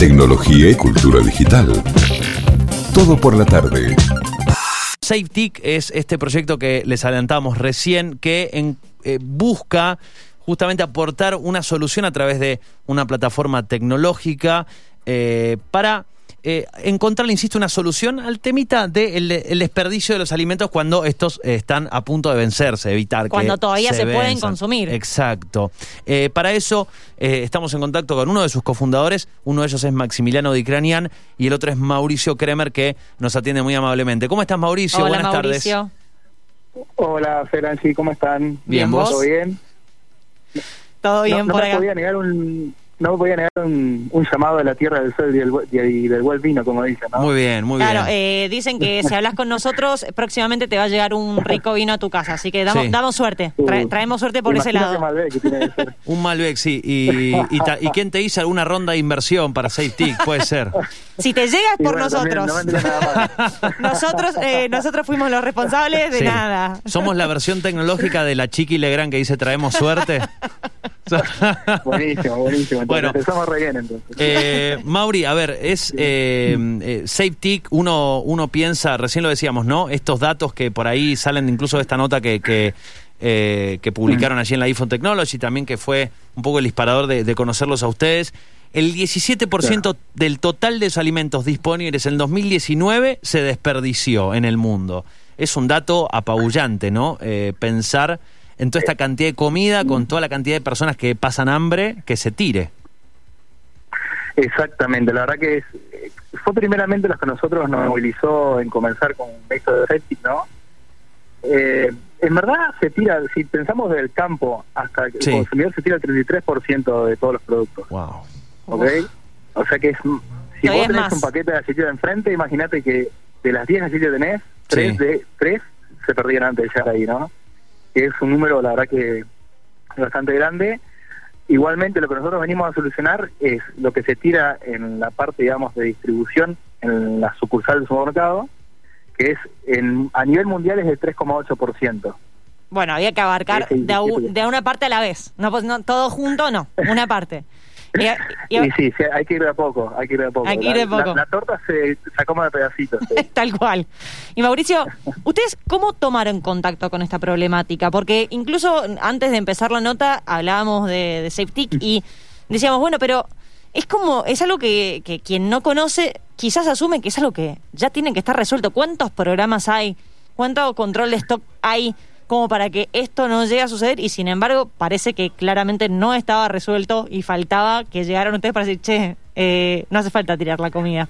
tecnología y cultura digital. Todo por la tarde. SafeTIC es este proyecto que les adelantamos recién que eh, busca justamente aportar una solución a través de una plataforma tecnológica eh, para eh, encontrar, insisto, una solución al temita del el desperdicio de los alimentos cuando estos eh, están a punto de vencerse, evitar Cuando que todavía se pueden consumir. Exacto. Eh, para eso eh, estamos en contacto con uno de sus cofundadores, uno de ellos es Maximiliano Dicranian y el otro es Mauricio Kremer que nos atiende muy amablemente. ¿Cómo estás Mauricio? Hola Buenas Mauricio. Hola, Feranchi, ¿cómo están? Bien, ¿vos? ¿Todo bien? ¿Todo bien no, no por me acá? podía negar un no me podía negar un, un llamado de la tierra del sol y del, y del buen vino, como dicen, ¿no? Muy bien, muy Claro, bien. eh, dicen que si hablas con nosotros, próximamente te va a llegar un rico vino a tu casa. Así que damos, Sí. damos suerte. Tra- Uh, traemos suerte por ese lado. que Malbec que tiene que ser. Un Malbec, sí. Y, y, ta- ¿y quién te hizo alguna ronda de inversión para SafeTIC? Puede ser. Si te llegas por bueno, también nosotros. no nosotros, eh, nosotros fuimos los responsables de Sí. nada. Somos la versión tecnológica de la Chiqui Legrand que dice traemos suerte. Buenísimo, buenísimo. Entonces, Bueno. empezamos re bien, entonces. Eh, Mauri, a ver, es eh, eh, SafeTIC, uno, uno piensa, recién lo decíamos, ¿no? Estos datos que por ahí salen incluso de esta nota que, que, eh, que publicaron allí en la iPhone Technology, también que fue un poco el disparador de, de conocerlos a ustedes. El 17% del total de los alimentos disponibles en 2019 se desperdició en el mundo. Es un dato apabullante, ¿no? Eh, pensar en toda esta cantidad de comida, con toda la cantidad de personas que pasan hambre, que se tire. Exactamente, la verdad que es, eh, fue primeramente lo que nosotros nos movilizó en comenzar con esto de Septic, ¿no? Eh, en verdad se tira, si pensamos del campo hasta el Sí. consumidor, se tira el 33% de todos los productos. Wow. ¿ok? O sea que es, si Todavía vos tenés más. un paquete de galletas enfrente, imagínate que de las 10 galletas que tenés, tres, Sí. de, tres se perdieron antes de llegar ahí, ¿no? Que es un número, la verdad que bastante grande. Igualmente lo que nosotros venimos a solucionar es lo que se tira en la parte, digamos, de distribución en la sucursal del supermercado, que es en, a nivel mundial es del 3,8%. Bueno, había que abarcar de, a de una parte a la vez. No, pues, no todo junto, no. Una parte. Y, y- Y sí, sí, hay que ir de a poco, hay que ir de a poco. Hay que ir La- de poco. La, la torta se, se acomoda de pedacitos. sí. Tal cual. Y Mauricio, ¿ustedes cómo tomaron contacto con esta problemática? Porque incluso antes de empezar la nota hablábamos de, de SafeTIC y decíamos, bueno, pero es como, es algo que, que quien no conoce quizás asume que es algo que ya tiene que estar resuelto. ¿Cuántos programas hay? ¿Cuánto control de stock hay como para que esto no llegue a suceder? Y sin embargo, parece que claramente no estaba resuelto y faltaba que llegaran ustedes para decir, che, eh, no hace falta tirar la comida.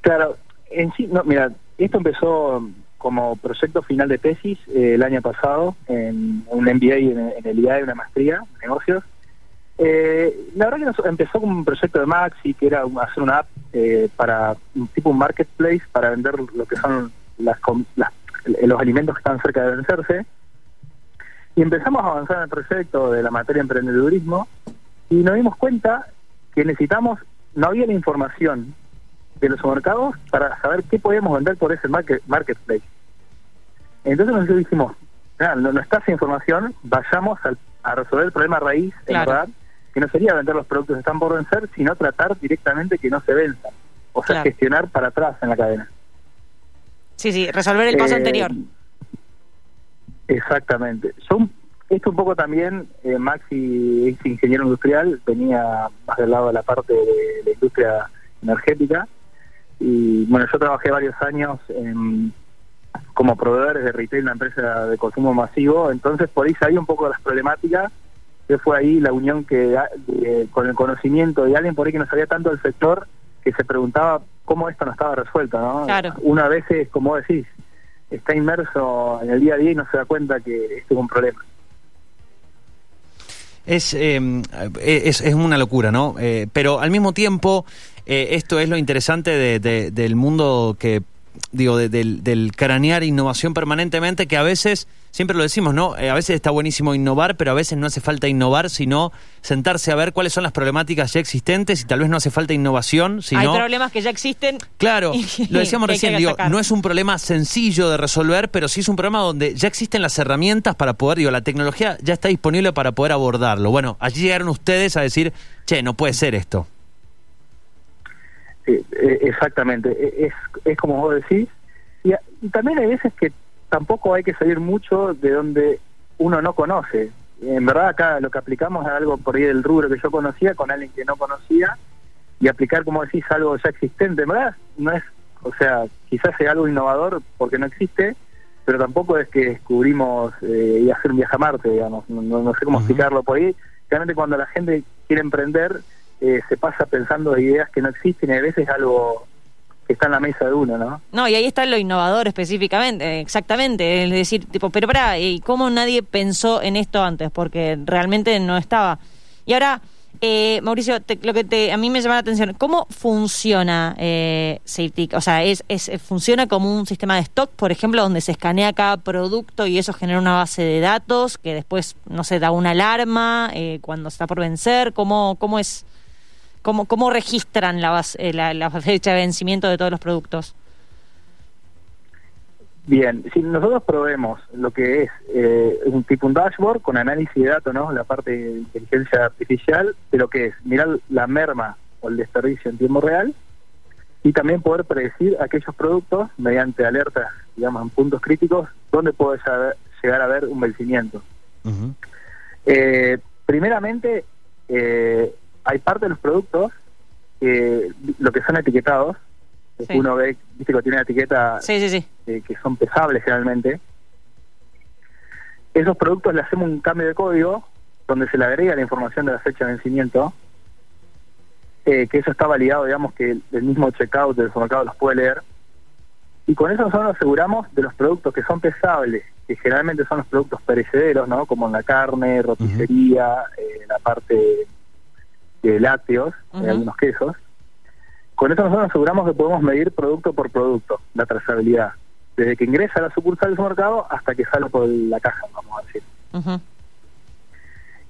Claro, en sí, no, mira, esto empezó como proyecto final de tesis eh, el año pasado en un MBA en, en el IAE, una maestría negocios. Eh, la verdad que nos- empezó como un proyecto de Maxi, que era hacer una app eh, para un tipo un marketplace para vender lo que son las, las- los alimentos que están cerca de vencerse. Y empezamos a avanzar en el proyecto de la materia de emprendedurismo y nos dimos cuenta que necesitamos, no había la información de los supermercados para saber qué podíamos vender por ese market, marketplace. Entonces nosotros dijimos, "Ah, no, no está esa información, vayamos al- a resolver el problema raíz, en Claro. verdad, que no sería vender los productos que están por vencer, sino tratar directamente que no se venzan. O sea, Claro. gestionar para atrás en la cadena. Sí, sí, resolver el paso Eh, anterior. Exactamente. Yo, un- esto un poco también, eh, Maxi es ingeniero industrial, venía más del lado de la parte de la industria energética. Y bueno, yo trabajé varios años en- como proveedores de retail una empresa de consumo masivo, entonces por ahí sabía un poco de las problemáticas, que fue ahí la unión que de- con el conocimiento de alguien por ahí que no sabía tanto del sector, que se preguntaba cómo esto no estaba resuelto, ¿no? Claro. Una vez es, como decís, está inmerso en el día a día y no se da cuenta que esto es un problema. Es, eh, es, es una locura, ¿no? Eh, pero al mismo tiempo, eh, esto es lo interesante de- de- del mundo que, digo, de- del, del cranear innovación permanentemente, que a veces, siempre lo decimos, ¿no? Eh, a veces está buenísimo innovar, pero a veces no hace falta innovar, sino sentarse a ver cuáles son las problemáticas ya existentes y tal vez no hace falta innovación, sino... Hay problemas que ya existen. Claro, lo decíamos recién, digo, no es un problema sencillo de resolver, pero sí es un problema donde ya existen las herramientas para poder, digo, la tecnología ya está disponible para poder abordarlo. Bueno, allí llegaron ustedes a decir, che, no puede ser esto. Sí, eh, exactamente, E- es, es como vos decís. Y, también hay veces que tampoco hay que salir mucho de donde uno no conoce. En verdad acá lo que aplicamos es algo por ahí del rubro que yo conocía con alguien que no conocía y aplicar, como decís, algo ya existente. En verdad no es, o sea, quizás sea algo innovador porque no existe, pero tampoco es que descubrimos eh, y hacer un viaje a Marte, digamos. No, sé cómo Ujú. explicarlo por ahí. Realmente cuando la gente quiere emprender, eh, se pasa pensando ideas que no existen y a veces algo que está en la mesa de uno, ¿no? No, y ahí está lo innovador específicamente, exactamente. Es decir, tipo, pero para, ¿y cómo nadie pensó en esto antes? Porque realmente no estaba. Y ahora, eh, Mauricio, te- lo que te, a mí me llama la atención, ¿cómo funciona eh, SafeTIC? O sea, ¿es, es, ¿funciona como un sistema de stock, por ejemplo, donde se escanea cada producto y eso genera una base de datos que después, no sé, da una alarma eh, cuando está por vencer? ¿Cómo, cómo es? ¿Cómo, cómo registran la, base- eh, la, la fecha de vencimiento de todos los productos? Bien, si nosotros probemos lo que es eh, un tipo un dashboard con análisis de datos, ¿no? La parte de inteligencia artificial, de lo que es mirar la merma o el desperdicio en tiempo real y también poder predecir aquellos productos mediante alertas, digamos, en puntos críticos, donde puede llegar a haber un vencimiento. Eh, primeramente, eh, hay parte de los productos que lo que son etiquetados, que uno ve, viste que tiene una etiqueta Sí, sí, sí. eh, que son pesables generalmente. Esos productos le hacemos un cambio de código donde se le agrega la información de la fecha de vencimiento, eh, que eso está validado, digamos, que el, el mismo checkout del supermercado los puede leer. Y con eso nosotros nos aseguramos de los productos que son pesables, que generalmente son los productos perecederos, ¿no? Como la carne, roticería, eh, la parte de lácteos, eh, Ujú. algunos quesos. Con eso nosotros nos aseguramos que podemos medir producto por producto la trazabilidad, desde que ingresa a la sucursal del supermercado hasta que sale por la caja, vamos a decir.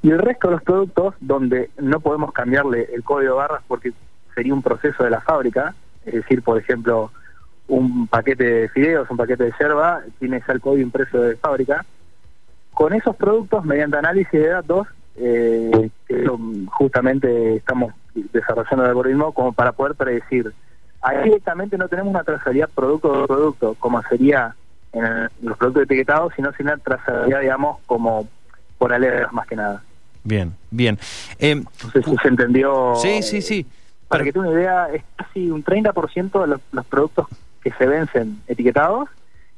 Y el resto de los productos donde no podemos cambiarle el código de barras porque sería un proceso de la fábrica, es decir, por ejemplo, un paquete de fideos, un paquete de yerba, tiene ya el código impreso de fábrica. Con esos productos, mediante análisis de datos, eh, que eso, justamente estamos desarrollando el algoritmo como para poder predecir. Ahí directamente no tenemos una trazabilidad producto por producto, como sería en el- los productos etiquetados, sino sin una trazabilidad, digamos, como por alertas más que nada. Bien, bien. Eh, No sé si se entendió. sí, sí, sí. Para Pero- que tenga una idea, es casi un 30% de los, los productos que se vencen etiquetados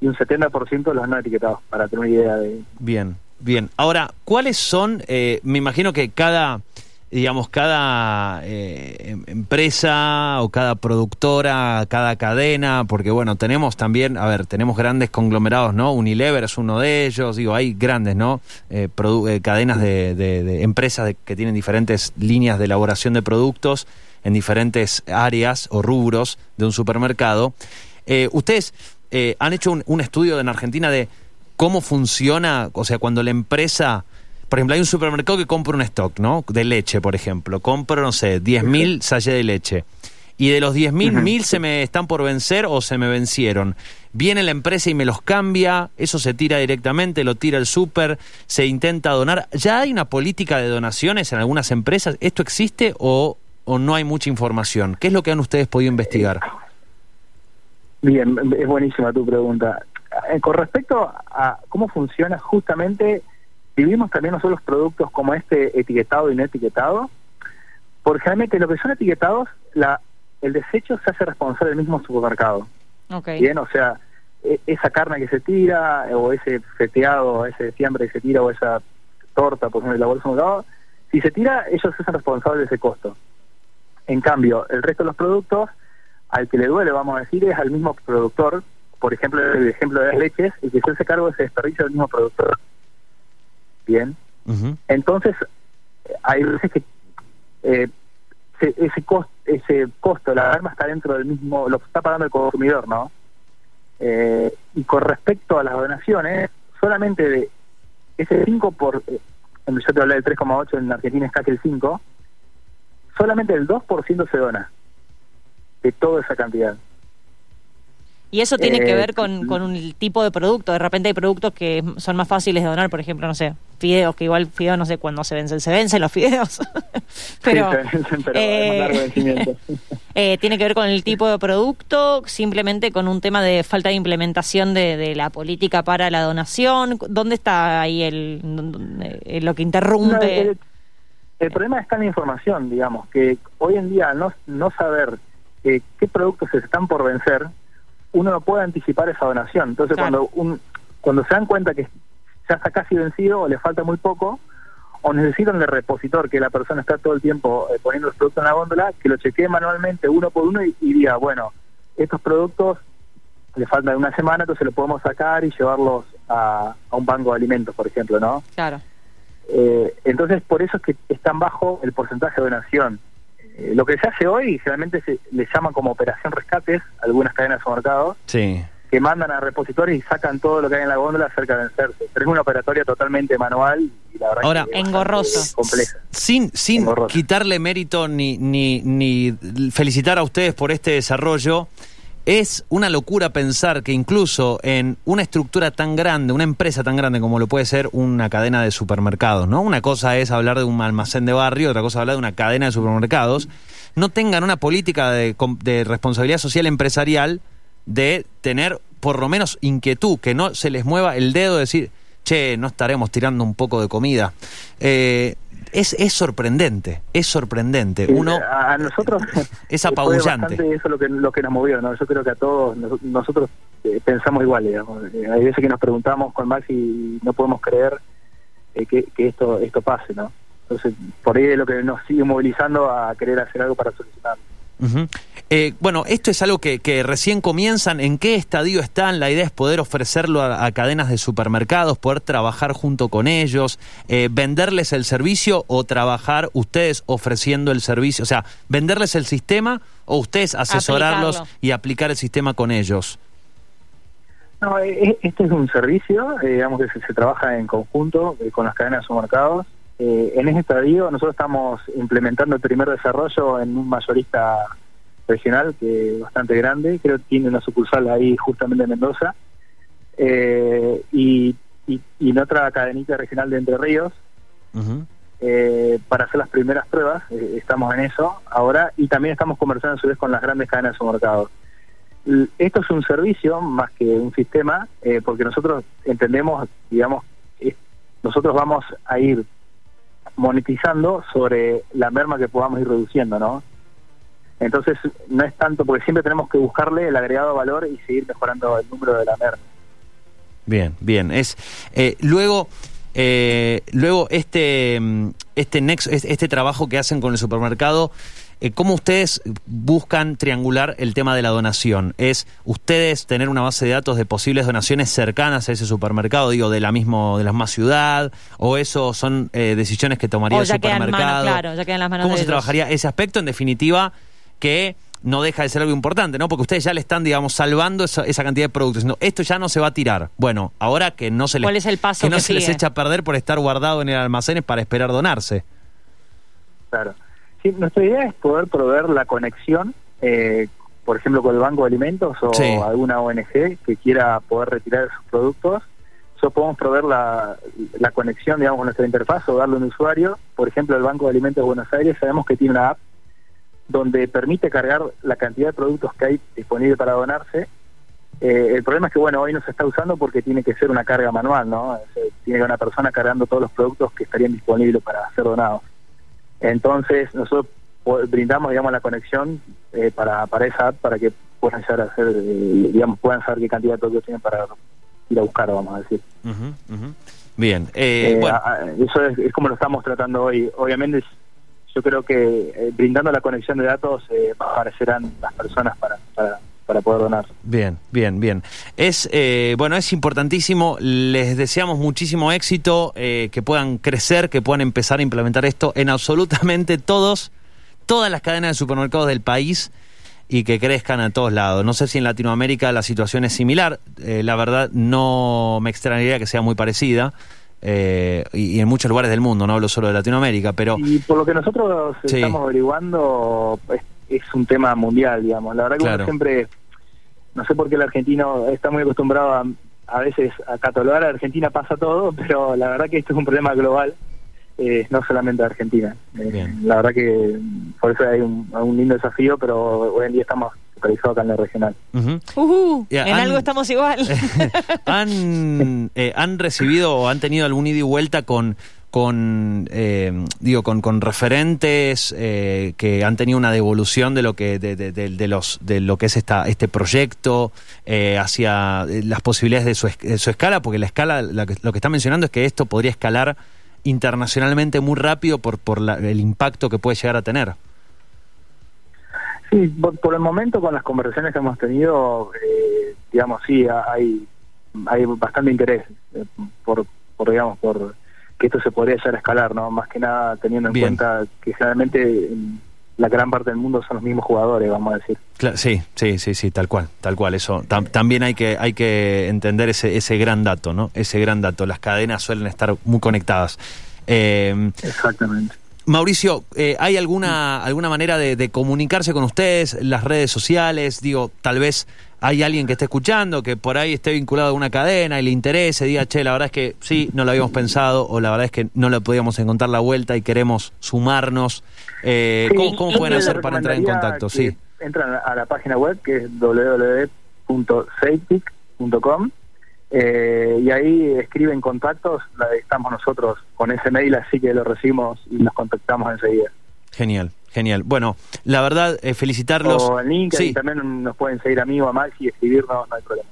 y un 70% de los no etiquetados, para tener una idea de... Bien, bien. Ahora, ¿cuáles son? eh, me imagino que cada, digamos, cada eh, em- empresa o cada productora, cada cadena, porque bueno, tenemos también, a ver, tenemos grandes conglomerados, ¿no? Unilever es uno de ellos, digo, hay grandes, ¿no? Eh, cadenas de, empresas que tienen diferentes líneas de elaboración de productos en diferentes áreas o rubros de un supermercado. Ustedes han hecho un estudio en Argentina de cómo funciona, o sea, cuando la empresa, por ejemplo, hay un supermercado que compra un stock, ¿no? De leche, por ejemplo, compro, no sé, 10.000 sachets de leche. Y de los 10.000, Ujú. 1.000 se me están por vencer o se me vencieron. Viene la empresa y me los cambia, eso se tira directamente, lo tira el súper, se intenta donar. ¿Ya hay una política de donaciones en algunas empresas? ¿Esto existe o, o no hay mucha información? ¿Qué es lo que han ustedes podido investigar? Bien, es buenísima tu pregunta. Eh, con respecto a cómo funciona justamente, dividimos también nosotros los productos como este etiquetado y no etiquetado, porque realmente lo que son etiquetados, la, el desecho se hace responsable del mismo supermercado. Ok. Bien, o sea, e- esa carne que se tira, o ese feteado, ese fiambre que se tira, o esa torta, por ejemplo, la bolsa de un lado, si se tira, ellos se hacen responsables de ese costo. En cambio, el resto de los productos, al que le duele, vamos a decir, es al mismo productor. Por ejemplo, el ejemplo de las leches, y que se hace cargo de ese desperdicio del mismo productor. Bien. Entonces, hay veces que eh, se- ese, costo, ese costo, la alarma está dentro del mismo, lo está pagando el consumidor, ¿no? Eh, y con respecto a las donaciones, solamente de ese 5 por, eh, yo te hablé del 3,8, en Argentina es casi el 5, solamente el 2% se dona de toda esa cantidad. Y eso tiene que Eh, ver con, con un tipo de producto. De repente hay productos que son más fáciles de donar, por ejemplo, no sé, fideos, que igual fideos no sé cuándo se vencen, se vencen los fideos. pero Sí, pero eh, es más largo vencimiento. eh, tiene que ver con el tipo de producto, simplemente con un tema de falta de implementación de, de la política para la donación. ¿Dónde está ahí el, eh, lo que No, interrumpe? el, el problema está en la información, digamos, que hoy en día no, no saber eh, qué productos se están por vencer, uno no puede anticipar esa donación. Entonces, Claro. cuando un, cuando se dan cuenta que ya está casi vencido o le falta muy poco, o necesitan de repositor, que la persona está todo el tiempo eh, poniendo los productos en la góndola, que lo chequee manualmente uno por uno y, y diga, bueno, estos productos le faltan una semana, entonces lo podemos sacar y llevarlos a, a un banco de alimentos, por ejemplo, ¿no? Claro. Eh, entonces, por eso es que es tan bajo el porcentaje de donación. Eh, lo que se hace hoy, generalmente se le llaman como operación rescates, algunas cadenas de supermercados, Sí. que mandan a repositorios y sacan todo lo que hay en la góndola cerca de vencerse. Pero es una operatoria totalmente manual y la verdad Ahora- que es Engorroso. compleja. Sin, sin Engorroso. quitarle mérito ni, ni, ni felicitar a ustedes por este desarrollo, es una locura pensar que incluso en una estructura tan grande, una empresa tan grande como lo puede ser una cadena de supermercados, ¿no? Una cosa es hablar de un almacén de barrio, otra cosa es hablar de una cadena de supermercados, no tengan una política de, de responsabilidad social empresarial de tener por lo menos inquietud, que no se les mueva el dedo de decir, che, no estaremos tirando un poco de comida. Eh, es, es sorprendente, es sorprendente. Uno, a, nosotros Es apabullante. eso lo que lo que nos movió, ¿no? Yo creo que a todos nos- nosotros eh, pensamos igual, digamos. Eh, hay veces que nos preguntamos con Max y no podemos creer eh, que, que esto esto pase, ¿no? Entonces, por ahí es lo que nos sigue movilizando a querer hacer algo para solucionarlo. Eh, bueno, esto es algo que, que recién comienzan. ¿En qué estadio están? La idea es poder ofrecerlo a, a cadenas de supermercados, poder trabajar junto con ellos, eh, venderles el servicio o trabajar ustedes ofreciendo el servicio. O sea, venderles el sistema o ustedes asesorarlos Aplicarlo. y aplicar el sistema con ellos. No, eh, este es un servicio, eh, digamos que se, se trabaja en conjunto eh, con las cadenas de supermercados. Eh, en ese estadio nosotros estamos implementando el primer desarrollo en un mayorista regional que es bastante grande, creo que tiene una sucursal ahí justamente en Mendoza, eh, y, y, y en otra cadenita regional de Entre Ríos, eh, para hacer las primeras pruebas, estamos en eso ahora, y también estamos conversando a su vez con las grandes cadenas de supermercados. L- Esto es un servicio más que un sistema, porque nosotros entendemos, digamos, nosotros vamos a ir monetizando sobre la merma que podamos ir reduciendo, ¿no? Entonces, no es tanto, porque siempre tenemos que buscarle el agregado valor y seguir mejorando el número de la merma. Bien, bien. Es eh, luego, eh, luego este mm, este nexo, es- este trabajo que hacen con el supermercado. Eh, ¿Cómo ustedes buscan triangular el tema de la donación? ¿Es ustedes tener una base de datos de posibles donaciones cercanas a ese supermercado, digo, de la mismo, de la misma ciudad? ¿O eso son eh, decisiones que tomaría O el supermercado? claro, ya queda en las manos ¿Cómo de se ellos. trabajaría ese aspecto? En definitiva, que no deja de ser algo importante, ¿no? Porque ustedes ya le están, digamos, salvando esa, esa cantidad de productos. diciendo, esto ya no se va a tirar. Bueno, ahora que no se les, ¿Cuál es el paso que no que se les echa a perder por estar guardado en el almacén para esperar donarse. Claro. Sí, nuestra idea es poder proveer la conexión, eh, por ejemplo, con el Banco de Alimentos o Sí. alguna ONG que quiera poder retirar sus productos. Nosotros podemos proveer la, la conexión, digamos, con nuestra interfaz o darle a un usuario. Por ejemplo, el Banco de Alimentos de Buenos Aires sabemos que tiene una app donde permite cargar la cantidad de productos que hay disponible para donarse. Eh, el problema es que, bueno, hoy no se está usando porque tiene que ser una carga manual, ¿no? Tiene que haber una persona cargando todos los productos que estarían disponibles para ser donados. Entonces, nosotros brindamos, digamos, la conexión eh, para, para esa app para que puedan llegar a hacer, eh, digamos, puedan saber qué cantidad de productos tienen para ir a buscar, vamos a decir. Bien, eh, Eh, bueno, a- a- eso es, es como lo estamos tratando hoy. Obviamente, yo creo que brindando la conexión de datos eh, aparecerán las personas para, para, para poder donar. bien, bien, bien. Es, eh, bueno, es importantísimo. Les deseamos muchísimo éxito, eh, que puedan crecer, que puedan empezar a implementar esto en absolutamente todos, todas las cadenas de supermercados del país y que crezcan a todos lados. No sé si en Latinoamérica la situación es similar. eh, la verdad, no me extrañaría que sea muy parecida. eh, y, y en muchos lugares del mundo, no hablo solo de Latinoamérica, pero Y por lo que nosotros Sí. estamos averiguando, es, un tema mundial, digamos. La verdad que Claro. uno siempre no sé por qué el argentino está muy acostumbrado a, a veces a catalogar a Argentina pasa todo, pero la verdad que esto es un problema global, eh, no solamente de Argentina. Eh, la verdad que por eso hay un, un lindo desafío, pero hoy en día estamos focalizados acá en la regional. Ujú, Ya, en han- algo estamos igual. ¿Han, eh, ¿Han recibido o han tenido algún ida y vuelta con, con eh, digo, con, con referentes eh, que han tenido una devolución de lo que de, los de lo que es esta este proyecto eh, hacia eh, las posibilidades de su, de su escala? Porque la escala, la que- lo que está mencionando es que esto podría escalar internacionalmente muy rápido por, por la- el impacto que puede llegar a tener. Sí, por, por el momento con las conversaciones que hemos tenido, eh, digamos, sí, ha- hay, hay bastante interés por, por, digamos, por que esto se podría llegar a escalar, ¿no? Más que nada teniendo en Bien. cuenta que generalmente en la gran parte del mundo son los mismos jugadores, vamos a decir. Sí, sí, sí, sí, tal cual, tal cual. Eso tam- también hay que hay que entender ese ese gran dato, ¿no? Ese gran dato. Las cadenas suelen estar muy conectadas. Eh, Exactamente. Mauricio, eh, ¿hay alguna alguna manera de, de comunicarse con ustedes? Las redes sociales, digo, tal vez hay alguien que esté escuchando que por ahí esté vinculado a una cadena y le interese, diga, che, la verdad es que sí, no lo habíamos pensado o la verdad es que no le podíamos encontrar la vuelta y queremos sumarnos. Eh, Sí, ¿Cómo, pueden hacer para entrar en contacto? Sí. Entran a la página web que es www.safetic.com eh, y ahí escriben contactos, estamos nosotros con ese mail, así que lo recibimos y nos contactamos enseguida. Genial, genial. Bueno, la verdad, eh, felicitarlos. O en LinkedIn Sí, también nos pueden seguir a mí o a Maxi y escribirnos, no hay problema.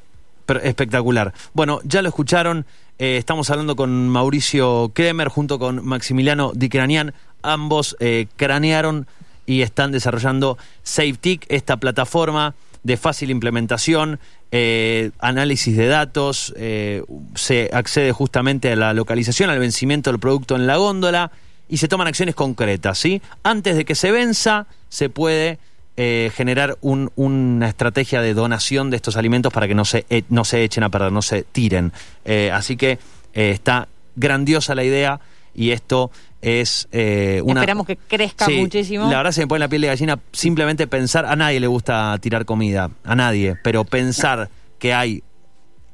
pero espectacular. Bueno, ya lo escucharon. eh, estamos hablando con Mauricio Kremer junto con Maximiliano Di Cranian. Ambos eh, cranearon y están desarrollando SafeTIC, esta plataforma de fácil implementación, eh, análisis de datos, eh, se accede justamente a la localización, al vencimiento del producto en la góndola y se toman acciones concretas, ¿sí? Antes de que se venza, se puede eh, generar un- una estrategia de donación de estos alimentos para que no se, e- no se echen a perder, no se tiren. Así que está grandiosa la idea y esto es eh, una... Esperamos que crezca Sí, muchísimo. La verdad se me pone la piel de gallina simplemente pensar, a nadie le gusta tirar comida, a nadie, pero pensar que hay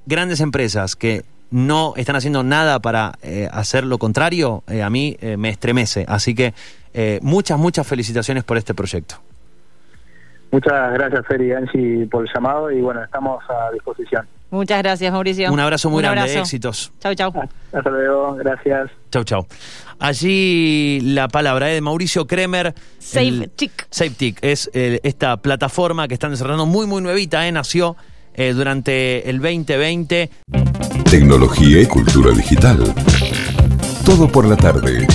grandes empresas que no están haciendo nada para eh, hacer lo contrario, eh, a mí eh, me estremece. Así que eh, muchas, muchas felicitaciones por este proyecto. Muchas gracias, Fer y Angie, por el llamado y bueno, estamos a disposición. Muchas gracias, Mauricio. Un abrazo muy Un grande, abrazo. éxitos. Chau, chau. Hasta luego, gracias. Chau, chau. Allí la palabra eh, de Mauricio Kremer. SafeTIC. SafeTIC es eh, esta plataforma que están desarrollando muy, muy nuevita, eh, nació eh, durante el 2020. Tecnología y cultura digital. Todo por la tarde.